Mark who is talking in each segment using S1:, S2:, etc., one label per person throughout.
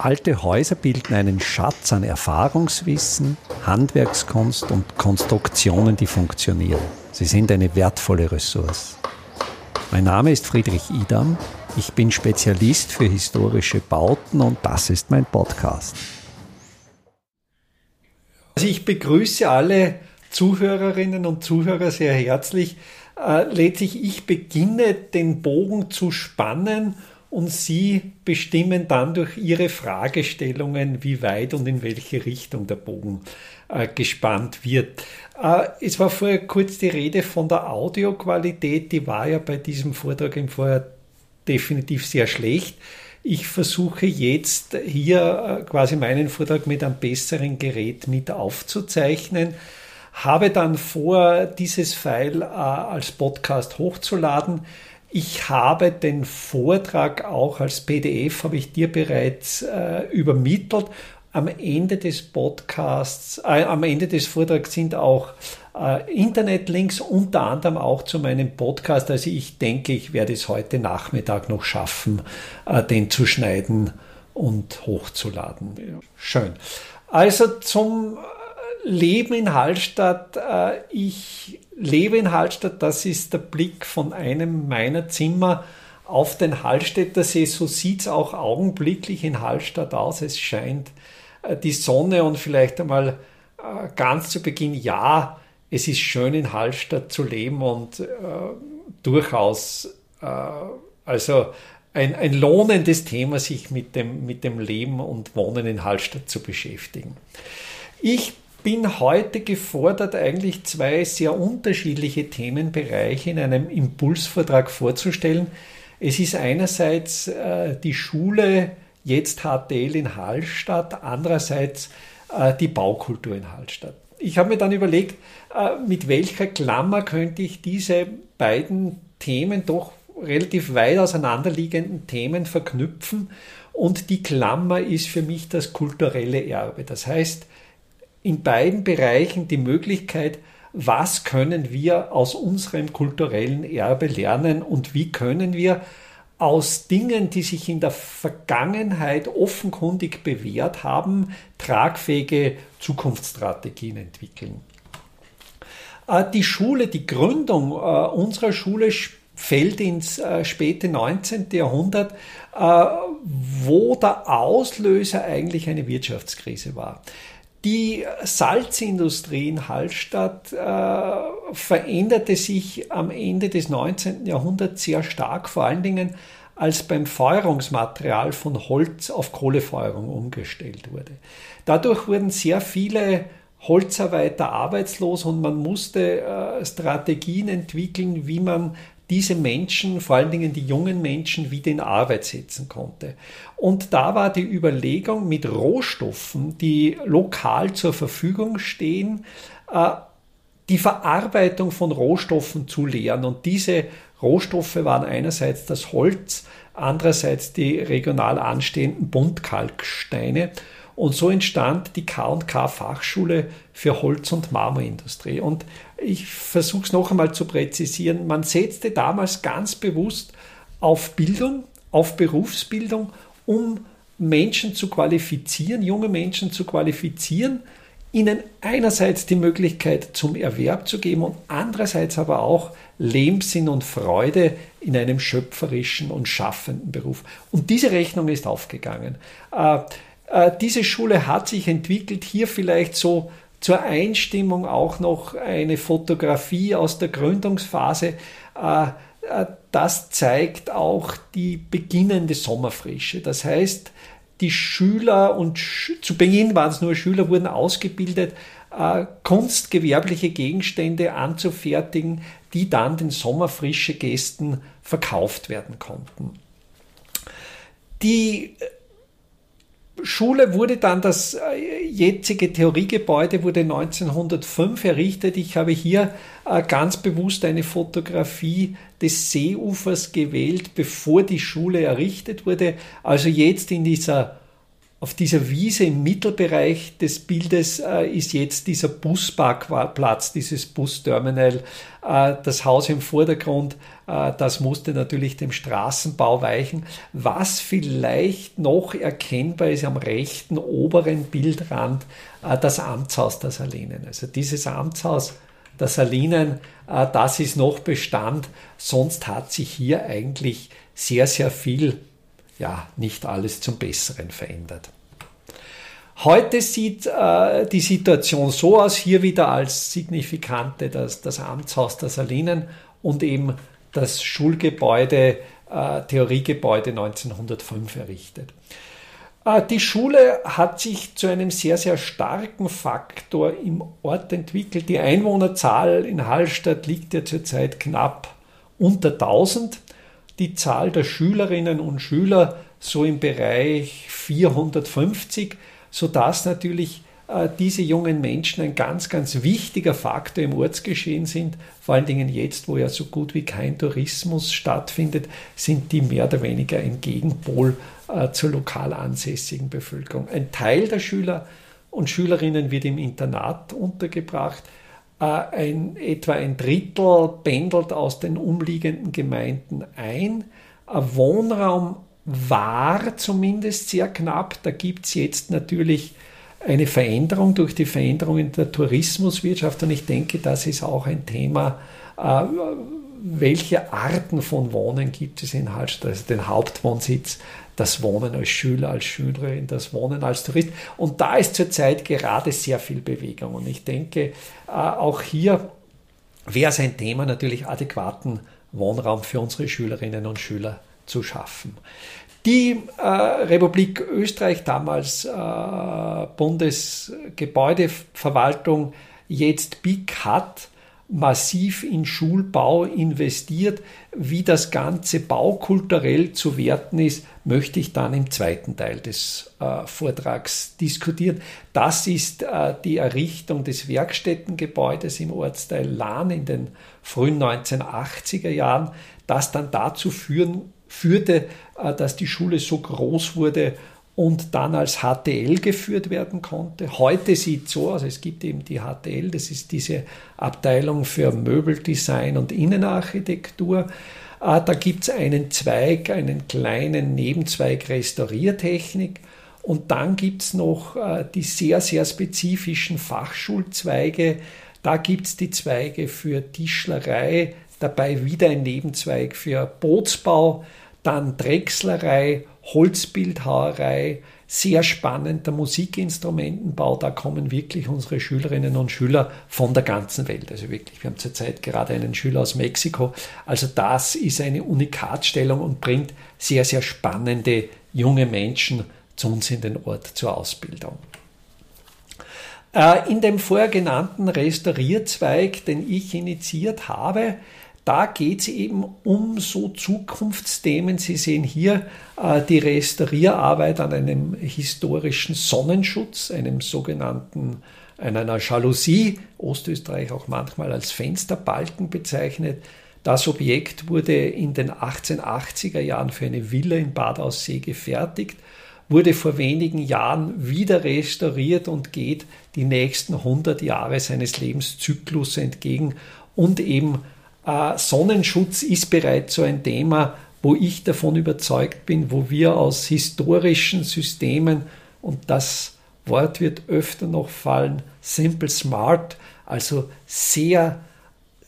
S1: Alte Häuser bilden einen Schatz an Erfahrungswissen, Handwerkskunst und Konstruktionen, die funktionieren. Sie sind eine wertvolle Ressource. Mein Name ist Friedrich Idam. Ich bin Spezialist für historische Bauten und das ist mein Podcast.
S2: Also ich begrüße alle Zuhörerinnen und Zuhörer sehr herzlich. Äh, letztlich, ich beginne den Bogen zu spannen und Sie bestimmen dann durch Ihre Fragestellungen, wie weit und in welche Richtung der Bogen äh, gespannt wird. Äh, es war vorher kurz die Rede von der Audioqualität, die war ja bei diesem Vortrag im Vorher definitiv sehr schlecht. Ich versuche jetzt hier äh, quasi meinen Vortrag mit einem besseren Gerät mit aufzuzeichnen habe dann vor, dieses File äh, als Podcast hochzuladen. Ich habe den Vortrag auch als PDF, habe ich dir bereits äh, übermittelt. Am Ende des Podcasts, äh, am Ende des Vortrags sind auch äh, Internetlinks, unter anderem auch zu meinem Podcast. Also ich denke, ich werde es heute Nachmittag noch schaffen, äh, den zu schneiden und hochzuladen. Schön. Also zum Leben in Hallstatt. Äh, ich lebe in Hallstatt, das ist der Blick von einem meiner Zimmer auf den Hallstätter See. So sieht es auch augenblicklich in Hallstatt aus. Es scheint äh, die Sonne und vielleicht einmal äh, ganz zu Beginn, ja, es ist schön in Hallstatt zu leben und äh, durchaus, äh, also ein, ein lohnendes Thema, sich mit dem, mit dem Leben und Wohnen in Hallstatt zu beschäftigen. Ich bin heute gefordert, eigentlich zwei sehr unterschiedliche Themenbereiche in einem Impulsvortrag vorzustellen. Es ist einerseits äh, die Schule, jetzt HTL in Hallstatt, andererseits äh, die Baukultur in Hallstatt. Ich habe mir dann überlegt, äh, mit welcher Klammer könnte ich diese beiden Themen doch relativ weit auseinanderliegenden Themen verknüpfen. Und die Klammer ist für mich das kulturelle Erbe. Das heißt, in beiden Bereichen die Möglichkeit, was können wir aus unserem kulturellen Erbe lernen und wie können wir aus Dingen, die sich in der Vergangenheit offenkundig bewährt haben, tragfähige Zukunftsstrategien entwickeln. Äh, die Schule, die Gründung äh, unserer Schule fällt ins äh, späte 19. Jahrhundert, wo der Auslöser eigentlich eine Wirtschaftskrise war. Die Salzindustrie in Hallstatt äh, veränderte sich am Ende des 19. Jahrhunderts sehr stark, vor allen Dingen als beim Feuerungsmaterial von Holz auf Kohlefeuerung umgestellt wurde. Dadurch wurden sehr viele Holzarbeiter arbeitslos und man musste äh, Strategien entwickeln, wie man diese Menschen, vor allen Dingen die jungen Menschen, wieder in Arbeit setzen konnte. Und da war die Überlegung, mit Rohstoffen, die lokal zur Verfügung stehen, äh, die Verarbeitung von Rohstoffen zu lehren. Und diese Rohstoffe waren einerseits das Holz, andererseits die regional anstehenden Buntkalksteine. Und so entstand die K&K Fachschule für Holz- und Marmorindustrie. Und ich versuche es noch einmal zu präzisieren. Man setzte damals ganz bewusst auf Bildung, auf Berufsbildung, um Menschen zu qualifizieren, junge Menschen zu qualifizieren, ihnen einerseits die Möglichkeit zum Erwerb zu geben und andererseits aber auch Lebenssinn und Freude in einem schöpferischen und schaffenden Beruf. Und diese Rechnung ist aufgegangen. Äh, diese Schule hat sich entwickelt, hier vielleicht so zur Einstimmung auch noch eine Fotografie aus der Gründungsphase. Äh, äh, das zeigt auch die beginnende Sommerfrische. Das heißt, die Schüler und zu Beginn waren es nur Schüler, wurden ausgebildet, kunstgewerbliche Gegenstände anzufertigen, die dann den Sommerfrische Gästen verkauft werden konnten. Die Schule wurde dann das äh, jetzige Theoriegebäude wurde 1905 errichtet. Ich habe hier äh, ganz bewusst eine Fotografie des Seeufers gewählt, bevor die Schule errichtet wurde. Also jetzt in dieser auf dieser Wiese im Mittelbereich des Bildes äh, ist jetzt dieser Busparkplatz, dieses Busterminal, äh, das Haus im Vordergrund. Äh, das musste natürlich dem Straßenbau weichen. Was vielleicht noch erkennbar ist am rechten oberen Bildrand, äh, das Amtshaus der Salinen. Also dieses Amtshaus der Salinen, äh, das ist noch Bestand. Sonst hat sich hier eigentlich sehr, sehr viel ja, nicht alles zum Besseren verändert. Heute sieht äh, die Situation so aus, hier wieder als signifikante das, das Amtshaus der Salinen und eben das Schulgebäude, äh, Theoriegebäude 1905 errichtet. Äh, die Schule hat sich zu einem sehr, sehr starken Faktor im Ort entwickelt. Die Einwohnerzahl in Hallstatt liegt ja zurzeit knapp unter 1000 die Zahl der Schülerinnen und Schüler so im Bereich 450, sodass natürlich äh, diese jungen Menschen ein ganz, ganz wichtiger Faktor im Ortsgeschehen sind. Vor allen Dingen jetzt, wo ja so gut wie kein Tourismus stattfindet, sind die mehr oder weniger ein Gegenpol äh, zur lokal ansässigen Bevölkerung. Ein Teil der Schüler und Schülerinnen wird im Internat untergebracht. Äh, ein, etwa ein Drittel pendelt aus den umliegenden Gemeinden ein. Wohnraum war zumindest sehr knapp. Da gibt es jetzt natürlich eine Veränderung durch die Veränderung in der Tourismuswirtschaft und ich denke, das ist auch ein Thema, äh, welche Arten von Wohnen gibt es in Hallstatt, also den Hauptwohnsitz, das Wohnen als Schüler, als Schülerin, das Wohnen als Tourist. Und da ist zurzeit gerade sehr viel Bewegung. Und ich denke, äh, auch hier wäre es ein Thema, natürlich adäquaten Wohnraum für unsere Schülerinnen und Schüler zu schaffen. Die äh, Republik Österreich, damals äh, Bundesgebäudeverwaltung, jetzt BIC, hat massiv in Schulbau investiert. Wie das Ganze baukulturell zu werten ist, möchte ich dann im zweiten Teil des äh, Vortrags diskutieren. Das ist äh, die Errichtung des Werkstättengebäudes im Ortsteil Lahn in den frühen 1980er Jahren, das dann dazu führen, führte, äh, dass die Schule so groß wurde und dann als HTL geführt werden konnte. Heute sieht es so aus, es gibt eben die HTL, das ist diese Abteilung für Möbeldesign und Innenarchitektur. Äh, da gibt es einen Zweig, einen kleinen Nebenzweig Restauriertechnik. Und dann gibt es noch äh, die sehr, sehr spezifischen Fachschulzweige. Da gibt es die Zweige für Tischlerei, dabei wieder ein Nebenzweig für Bootsbau, dann Drechslerei, Holzbildhauerei, sehr spannend der Musikinstrumentenbau. Da kommen wirklich unsere Schülerinnen und Schüler von der ganzen Welt. Also wirklich, wir haben zurzeit gerade einen Schüler aus Mexiko. Also das ist eine Unikatstellung und bringt sehr, sehr spannende junge Menschen zu uns in den Ort zur Ausbildung. Äh, in dem vorher genannten Restaurierzweig, den ich initiiert habe, da geht es eben um so Zukunftsthemen. Sie sehen hier äh, die Restaurierarbeit an einem historischen Sonnenschutz, einem sogenannten, einer Jalousie, Ostösterreich auch manchmal als Fensterbalken bezeichnet. Das Objekt wurde in den 1880er Jahren für eine Villa in Bad Aussee gefertigt, wurde vor wenigen Jahren wieder restauriert und geht die nächsten 100 Jahre seines Lebenszyklus entgegen und eben Sonnenschutz ist bereits so ein Thema, wo ich davon überzeugt bin, wo wir aus historischen Systemen, und das Wort wird öfter noch fallen, simple smart, also sehr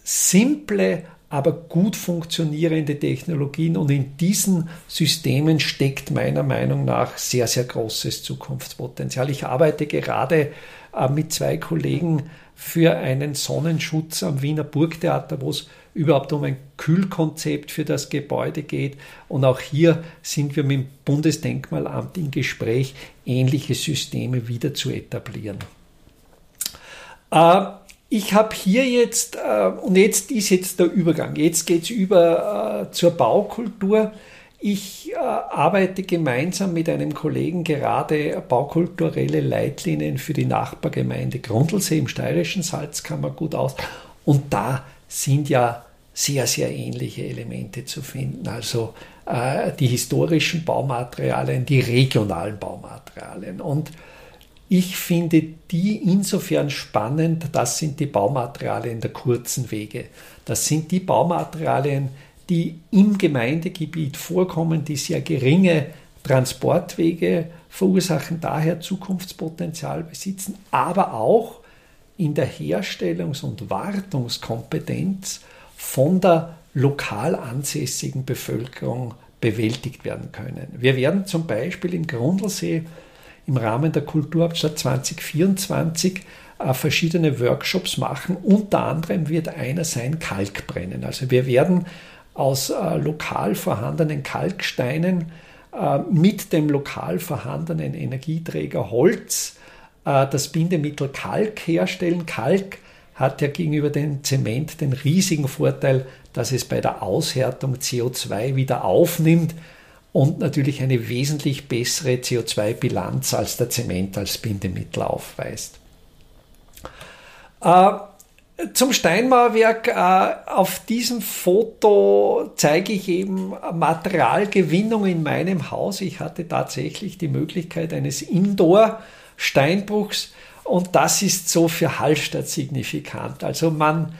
S2: simple, aber gut funktionierende Technologien. Und in diesen Systemen steckt meiner Meinung nach sehr, sehr großes Zukunftspotenzial. Ich arbeite gerade äh, mit zwei Kollegen für einen Sonnenschutz am Wiener Burgtheater, wo es überhaupt um ein Kühlkonzept für das Gebäude geht. Und auch hier sind wir mit dem Bundesdenkmalamt im Gespräch, ähnliche Systeme wieder zu etablieren. Äh, ich habe hier jetzt, äh, und jetzt ist jetzt der Übergang, jetzt geht es über äh, zur Baukultur. Ich äh, arbeite gemeinsam mit einem Kollegen gerade baukulturelle Leitlinien für die Nachbargemeinde Grundlsee im steirischen Salzkammergut aus. Und da sind ja sehr, sehr ähnliche Elemente zu finden. Also äh, die historischen Baumaterialien, die regionalen Baumaterialien. Und ich finde die insofern spannend, das sind die Baumaterialien der kurzen Wege. Das sind die Baumaterialien, die im Gemeindegebiet vorkommen, die sehr geringe Transportwege verursachen, daher Zukunftspotenzial besitzen, aber auch in der Herstellungs- und Wartungskompetenz von der lokal ansässigen Bevölkerung bewältigt werden können. Wir werden zum Beispiel im Grundlsee im Rahmen der Kulturhauptstadt 2024 äh, verschiedene Workshops machen. Unter anderem wird einer sein Kalkbrennen. Also wir werden aus äh, lokal vorhandenen Kalksteinen äh, mit dem lokal vorhandenen Energieträger Holz das Bindemittel Kalk herstellen. Kalk hat ja gegenüber dem Zement den riesigen Vorteil, dass es bei der Aushärtung CO2 wieder aufnimmt und natürlich eine wesentlich bessere CO2-Bilanz als der Zement als Bindemittel aufweist. Äh, zum Steinmauerwerk. Äh, auf diesem Foto zeige ich eben Materialgewinnung in meinem Haus. Ich hatte tatsächlich die Möglichkeit eines Indoor-Steinbruchs und das ist so für Hallstatt signifikant. Also man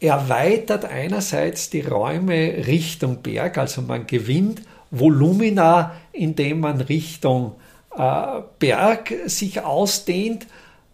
S2: erweitert einerseits die Räume Richtung Berg, also man gewinnt Volumina, indem man Richtung äh, Berg sich ausdehnt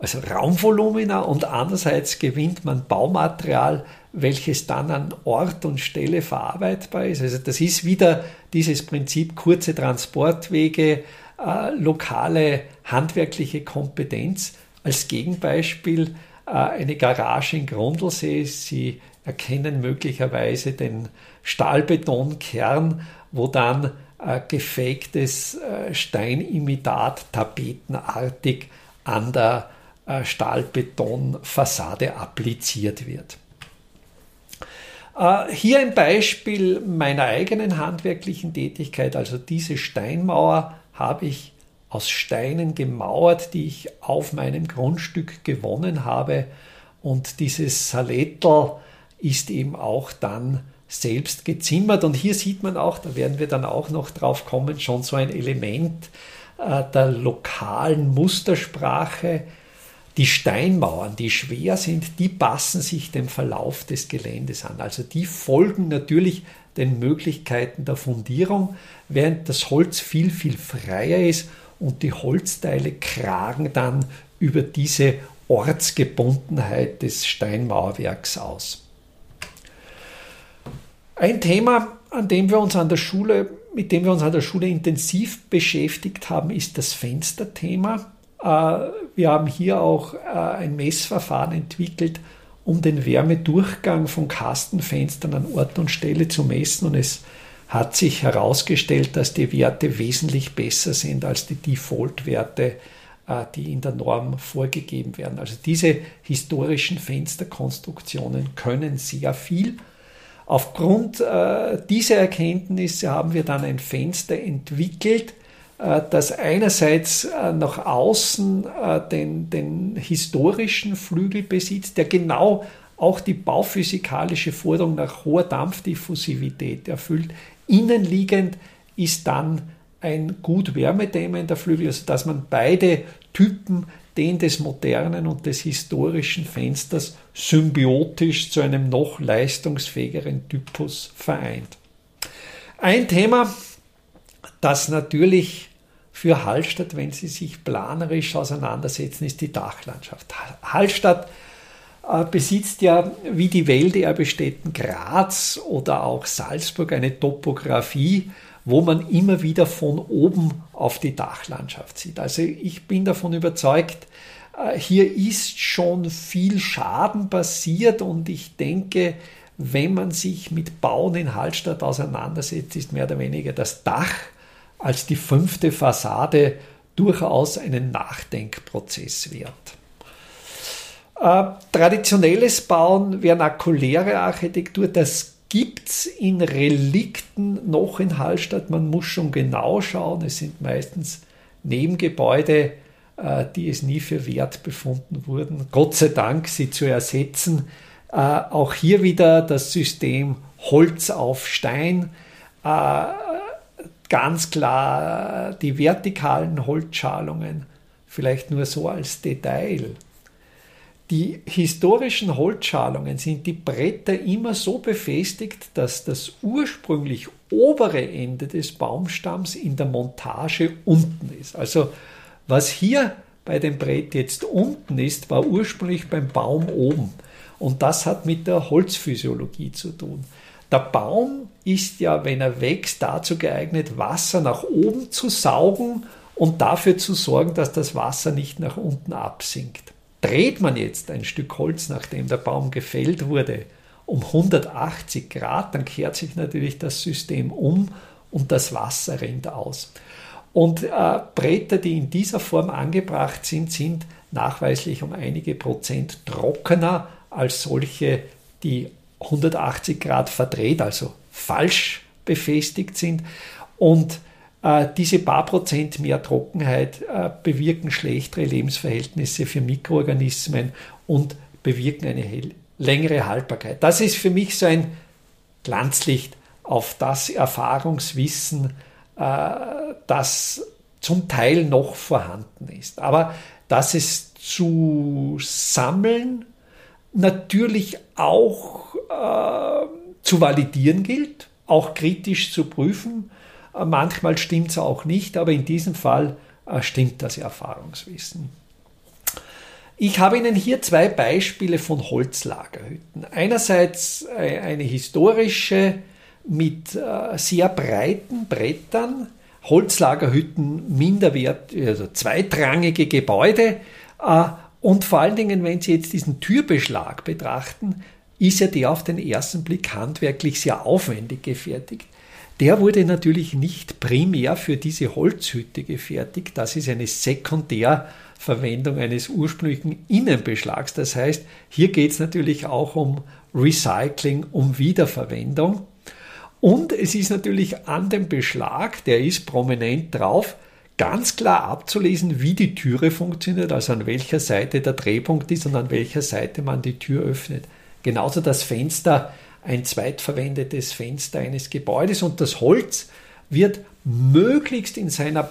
S2: also Raumvolumina und andererseits gewinnt man Baumaterial, welches dann an Ort und Stelle verarbeitbar ist. Also das ist wieder dieses Prinzip kurze Transportwege, äh, lokale handwerkliche Kompetenz. Als Gegenbeispiel äh, eine Garage in Grundlsee. Sie erkennen möglicherweise den Stahlbetonkern, wo dann äh, gefaktes äh, Steinimitat tapetenartig an der äh, Stahlbetonfassade appliziert wird. Äh, hier ein Beispiel meiner eigenen handwerklichen Tätigkeit. Also diese Steinmauer habe ich aus Steinen gemauert, die ich auf meinem Grundstück gewonnen habe. Und dieses Salettel ist eben auch dann selbst gezimmert. Und hier sieht man auch, da werden wir dann auch noch drauf kommen, schon so ein Element äh, der lokalen Mustersprache, die Steinmauern, die schwer sind, die passen sich dem Verlauf des Geländes an. Also die folgen natürlich den Möglichkeiten der Fundierung, während das Holz viel, viel freier ist und die Holzteile kragen dann über diese Ortsgebundenheit des Steinmauerwerks aus. Ein Thema, an dem wir uns an der Schule, mit dem wir uns an der Schule intensiv beschäftigt haben, ist das Fensterthema. Äh, wir haben hier auch äh, ein Messverfahren entwickelt, um den Wärmedurchgang von Kastenfenstern an Ort und Stelle zu messen. Und es hat sich herausgestellt, dass die Werte wesentlich besser sind als die Default-Werte, äh, die in der Norm vorgegeben werden. Also diese historischen Fensterkonstruktionen können sehr viel. Aufgrund dieser Erkenntnisse haben wir dann ein Fenster entwickelt, äh, das einerseits äh, nach außen äh, den, den historischen Flügel besitzt, der genau auch die bauphysikalische Forderung nach hoher Dampfdiffusivität erfüllt. Innenliegend ist dann ein gut wärmedämmender Flügel, also dass man beide Typen, den des modernen und des historischen Fensters, symbiotisch zu einem noch leistungsfähigeren Typus vereint. Ein Thema, das natürlich für Hallstatt, wenn Sie sich planerisch auseinandersetzen, ist die Dachlandschaft. Hallstatt äh, besitzt ja wie die Welterbestätten Graz oder auch Salzburg eine Topografie, wo man immer wieder von oben auf die Dachlandschaft sieht. Also ich bin davon überzeugt, äh, hier ist schon viel Schaden passiert und ich denke, wenn man sich mit Bauen in Hallstatt auseinandersetzt, ist mehr oder weniger das Dach als die fünfte Fassade durchaus einen Nachdenkprozess wert. Äh, traditionelles Bauen, vernakuläre Architektur, das gibt es in Relikten noch in Hallstatt. Man muss schon genau schauen. Es sind meistens Nebengebäude, äh, die es nie für wert befunden wurden. Gott sei Dank, sie zu ersetzen, Äh, auch hier wieder das System Holz auf Stein. Äh, ganz klar die vertikalen Holzschalungen, vielleicht nur so als Detail. Die historischen Holzschalungen sind die Bretter immer so befestigt, dass das ursprünglich obere Ende des Baumstamms in der Montage unten ist. Also was hier bei dem Brett jetzt unten ist, war ursprünglich beim Baum oben. Und das hat mit der Holzphysiologie zu tun. Der Baum ist ja, wenn er wächst, dazu geeignet, Wasser nach oben zu saugen und dafür zu sorgen, dass das Wasser nicht nach unten absinkt. Dreht man jetzt ein Stück Holz, nachdem der Baum gefällt wurde, um 180 Grad, dann kehrt sich natürlich das System um und das Wasser rennt aus. Und äh, Bretter, die in dieser Form angebracht sind, sind nachweislich um einige Prozent trockener als solche, die 180 Grad verdreht, also falsch befestigt sind. Und äh, diese paar Prozent mehr Trockenheit äh, bewirken schlechtere Lebensverhältnisse für Mikroorganismen und bewirken eine längere Haltbarkeit. Das ist für mich so ein Glanzlicht auf das Erfahrungswissen, äh, das zum Teil noch vorhanden ist. Aber dass es zu sammeln natürlich auch zu validieren gilt, auch kritisch zu prüfen. Äh, manchmal stimmt es auch nicht, aber in diesem Fall äh, stimmt das Erfahrungswissen. Ich habe Ihnen hier zwei Beispiele von Holzlagerhütten. Einerseits äh, eine historische mit äh, sehr breiten Brettern, Holzlagerhütten minderwert, also zweitrangige Gebäude, äh, und vor allen Dingen, wenn Sie jetzt diesen Türbeschlag betrachten, ist ja der auf den ersten Blick handwerklich sehr aufwendig gefertigt. Der wurde natürlich nicht primär für diese Holzhütte gefertigt. Das ist eine Sekundärverwendung eines ursprünglichen Innenbeschlags. Das heißt, hier geht es natürlich auch um Recycling, um Wiederverwendung. Und es ist natürlich an dem Beschlag, der ist prominent drauf, ganz klar abzulesen, wie die Türe funktioniert, also an welcher Seite der Drehpunkt ist und an welcher Seite man die Tür öffnet. Genauso das Fenster, ein zweitverwendetes Fenster eines Gebäudes und das Holz wird möglichst in seiner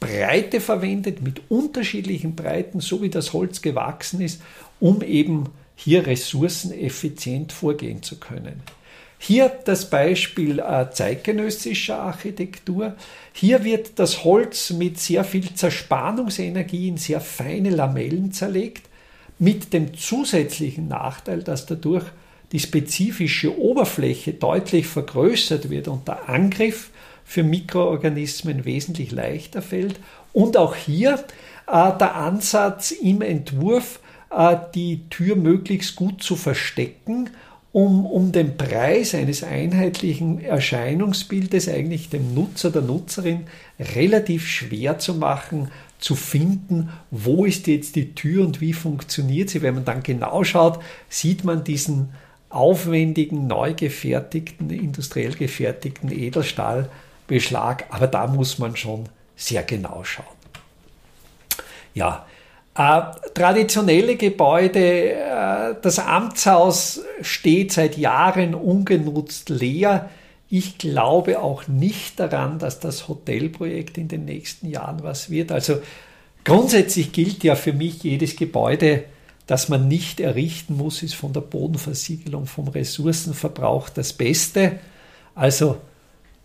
S2: Breite verwendet, mit unterschiedlichen Breiten, so wie das Holz gewachsen ist, um eben hier ressourceneffizient vorgehen zu können. Hier das Beispiel äh, zeitgenössischer Architektur. Hier wird das Holz mit sehr viel Zerspannungsenergie in sehr feine Lamellen zerlegt, mit dem zusätzlichen Nachteil, dass dadurch die spezifische Oberfläche deutlich vergrößert wird und der Angriff für Mikroorganismen wesentlich leichter fällt. Und auch hier äh, der Ansatz im Entwurf, äh, die Tür möglichst gut zu verstecken um, um den Preis eines einheitlichen Erscheinungsbildes eigentlich dem Nutzer, der Nutzerin relativ schwer zu machen, zu finden, wo ist jetzt die Tür und wie funktioniert sie. Wenn man dann genau schaut, sieht man diesen aufwendigen, neu gefertigten, industriell gefertigten Edelstahlbeschlag, aber da muss man schon sehr genau schauen. Ja, äh, traditionelle Gebäude, äh, das Amtshaus steht seit Jahren ungenutzt leer. Ich glaube auch nicht daran, dass das Hotelprojekt in den nächsten Jahren was wird. Also grundsätzlich gilt ja für mich jedes Gebäude, das man nicht errichten muss, ist von der Bodenversiegelung, vom Ressourcenverbrauch das Beste. Also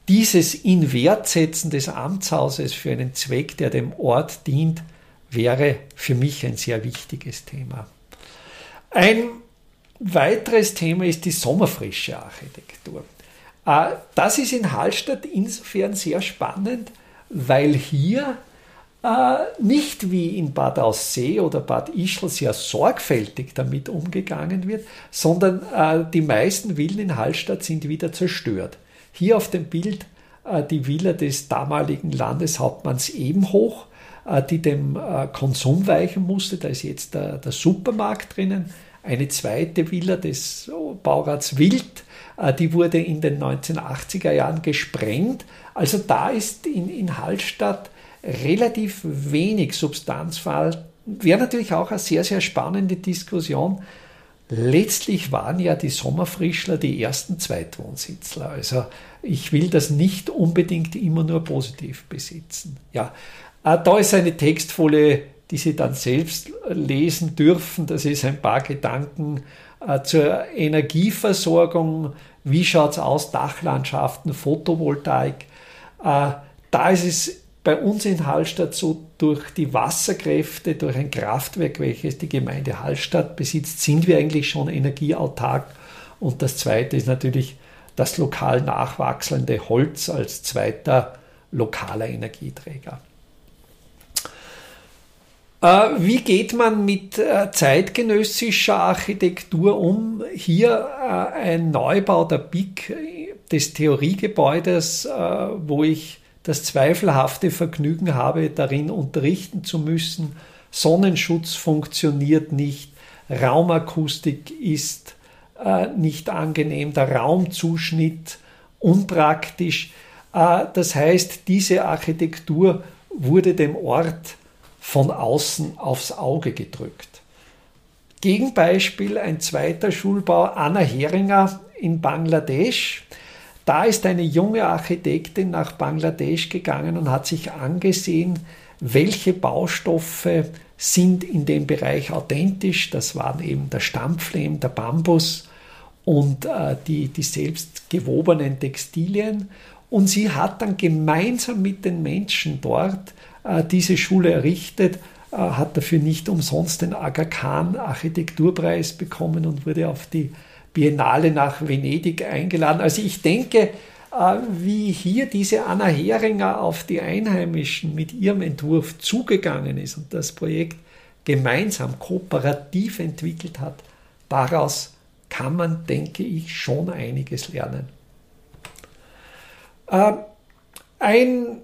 S2: dieses Inwertsetzen des Amtshauses für einen Zweck, der dem Ort dient, wäre für mich ein sehr wichtiges Thema. Ein weiteres Thema ist die sommerfrische Architektur. Äh, das ist in Hallstatt insofern sehr spannend, weil hier äh, nicht wie in Bad Aussee oder Bad Ischl sehr sorgfältig damit umgegangen wird, sondern äh, die meisten Villen in Hallstatt sind wieder zerstört. Hier auf dem Bild die Villa des damaligen Landeshauptmanns Ebenhoch, die dem Konsum weichen musste. Da ist jetzt der, Supermarkt drinnen. Eine zweite Villa des Baurats Wild, die wurde in den 1980er Jahren gesprengt. Also da ist in, in Hallstatt relativ wenig Substanzfall. Wäre natürlich auch eine sehr, sehr spannende Diskussion. letztlich waren ja die Sommerfrischler die ersten Zweitwohnsitzler. Also ich will das nicht unbedingt immer nur positiv besitzen. Ja, äh, da ist eine Textfolie, die Sie dann selbst lesen dürfen. Das ist ein paar Gedanken äh, zur Energieversorgung. Wie schaut es aus? Dachlandschaften, Photovoltaik. Äh, da ist es bei uns in Hallstatt so, durch die Wasserkräfte, durch ein Kraftwerk, welches die Gemeinde Hallstatt besitzt, sind wir eigentlich schon energieautark. Und das Zweite ist natürlich das lokal nachwachsende Holz als zweiter lokaler Energieträger. Äh, wie geht man mit äh, zeitgenössischer Architektur um? Hier äh, ein Neubau der BIC des Theoriegebäudes, wo ich das zweifelhafte Vergnügen habe, darin unterrichten zu müssen. Sonnenschutz funktioniert nicht, Raumakustik ist nicht angenehm, der Raumzuschnitt unpraktisch. das heißt, diese Architektur wurde dem Ort von außen aufs Auge gedrückt. Gegenbeispiel ein zweiter Schulbau Anna Heringer in Bangladesch. Da ist eine junge Architektin nach Bangladesch gegangen und hat sich angesehen, welche Baustoffe sind in dem Bereich authentisch. Das waren eben der Stampflehm, der Bambus und äh, die, die selbst gewobenen Textilien. Und sie hat dann gemeinsam mit den Menschen dort diese Schule errichtet, äh, hat dafür nicht umsonst den Aga Khan Architekturpreis bekommen und wurde auf die Biennale nach Venedig eingeladen. Also ich denke, äh, wie hier diese Anna Heringer auf die Einheimischen mit ihrem Entwurf zugegangen ist und das Projekt gemeinsam kooperativ entwickelt hat, daraus kann man, denke ich, schon einiges lernen. Ein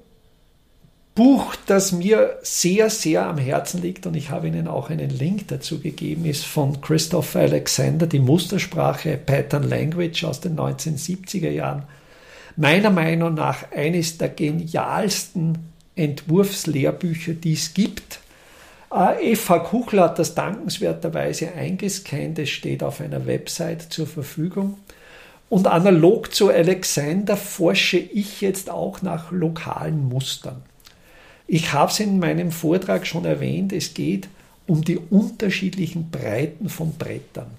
S2: Buch, das mir sehr, sehr am Herzen liegt und ich habe Ihnen auch einen Link dazu gegeben, ist von Christopher Alexander, die Mustersprache Pattern Language aus den 1970er Jahren. Meiner Meinung nach eines der genialsten Entwurfslehrbücher, die es gibt. Äh, Eva Kuchler hat das dankenswerterweise eingescannt, es steht auf einer Website zur Verfügung. Und analog zu Alexander forsche ich jetzt auch nach lokalen Mustern. Ich habe es in meinem Vortrag schon erwähnt, es geht um die unterschiedlichen Breiten von Brettern.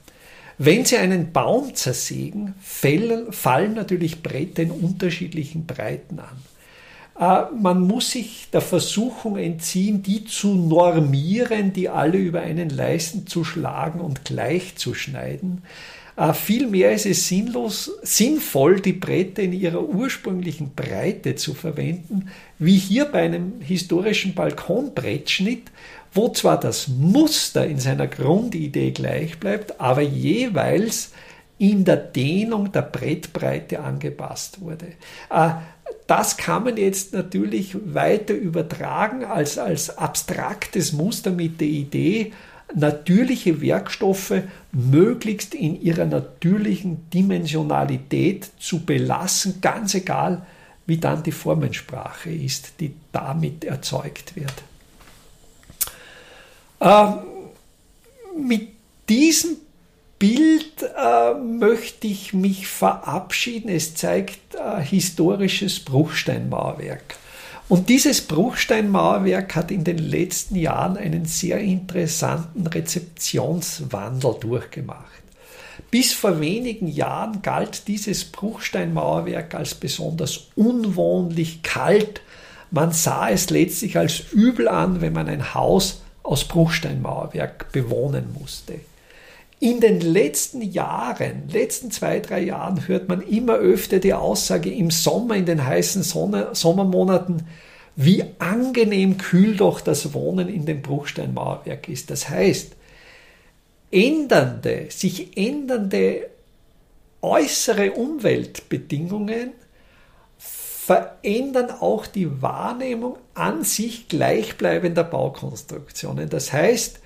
S2: Wenn Sie einen Baum zersägen, fallen natürlich Bretter in unterschiedlichen Breiten an. Äh, man muss sich der Versuchung entziehen, die zu normieren, die alle über einen Leisten zu schlagen und gleich zu schneiden. Äh, vielmehr ist es sinnlos, sinnvoll, die Bretter in ihrer ursprünglichen Breite zu verwenden, wie hier bei einem historischen Balkonbrettschnitt, wo zwar das Muster in seiner Grundidee gleich bleibt, aber jeweils in der Dehnung der Brettbreite angepasst wurde. Äh, das kann man jetzt natürlich weiter übertragen als, als abstraktes Muster mit der Idee, natürliche Werkstoffe möglichst in ihrer natürlichen Dimensionalität zu belassen, ganz egal, wie dann die Formensprache ist, die damit erzeugt wird. Ähm, mit diesem Bild äh, möchte ich mich verabschieden. Es zeigt äh, historisches Bruchsteinmauerwerk. Und dieses Bruchsteinmauerwerk hat in den letzten Jahren einen sehr interessanten Rezeptionswandel durchgemacht. Bis vor wenigen Jahren galt dieses Bruchsteinmauerwerk als besonders unwohnlich kalt. Man sah es letztlich als übel an, wenn man ein Haus aus Bruchsteinmauerwerk bewohnen musste. In den letzten Jahren, letzten zwei, drei Jahren, hört man immer öfter die Aussage im Sommer, in den heißen Sonne, Sommermonaten, wie angenehm kühl doch das Wohnen in dem Bruchsteinmauerwerk ist. Das heißt, ändernde, sich ändernde äußere Umweltbedingungen verändern auch die Wahrnehmung an sich gleichbleibender Baukonstruktionen. Das heißt,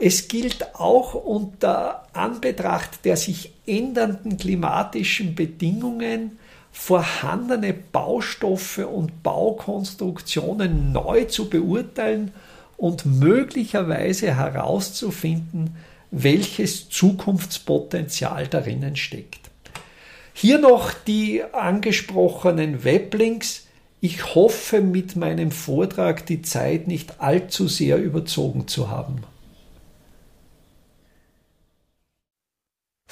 S2: es gilt auch unter Anbetracht der sich ändernden klimatischen Bedingungen vorhandene Baustoffe und Baukonstruktionen neu zu beurteilen und möglicherweise herauszufinden, welches Zukunftspotenzial darinnen steckt. Hier noch die angesprochenen Weblinks. Ich hoffe, mit meinem Vortrag die Zeit nicht allzu sehr überzogen zu haben.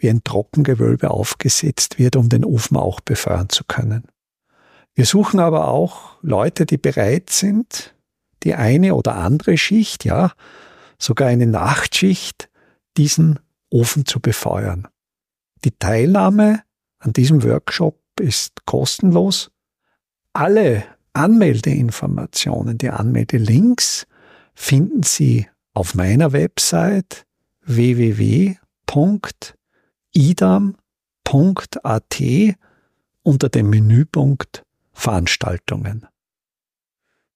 S1: wie ein Trockengewölbe aufgesetzt wird, um den Ofen auch befeuern zu können. Wir suchen aber auch Leute, die bereit sind, die eine oder andere Schicht, ja, sogar eine Nachtschicht, diesen Ofen zu befeuern. Die Teilnahme an diesem Workshop ist kostenlos. Alle Anmeldeinformationen, die Anmeldelinks finden Sie auf meiner Website www.idam.at unter dem Menüpunkt Veranstaltungen.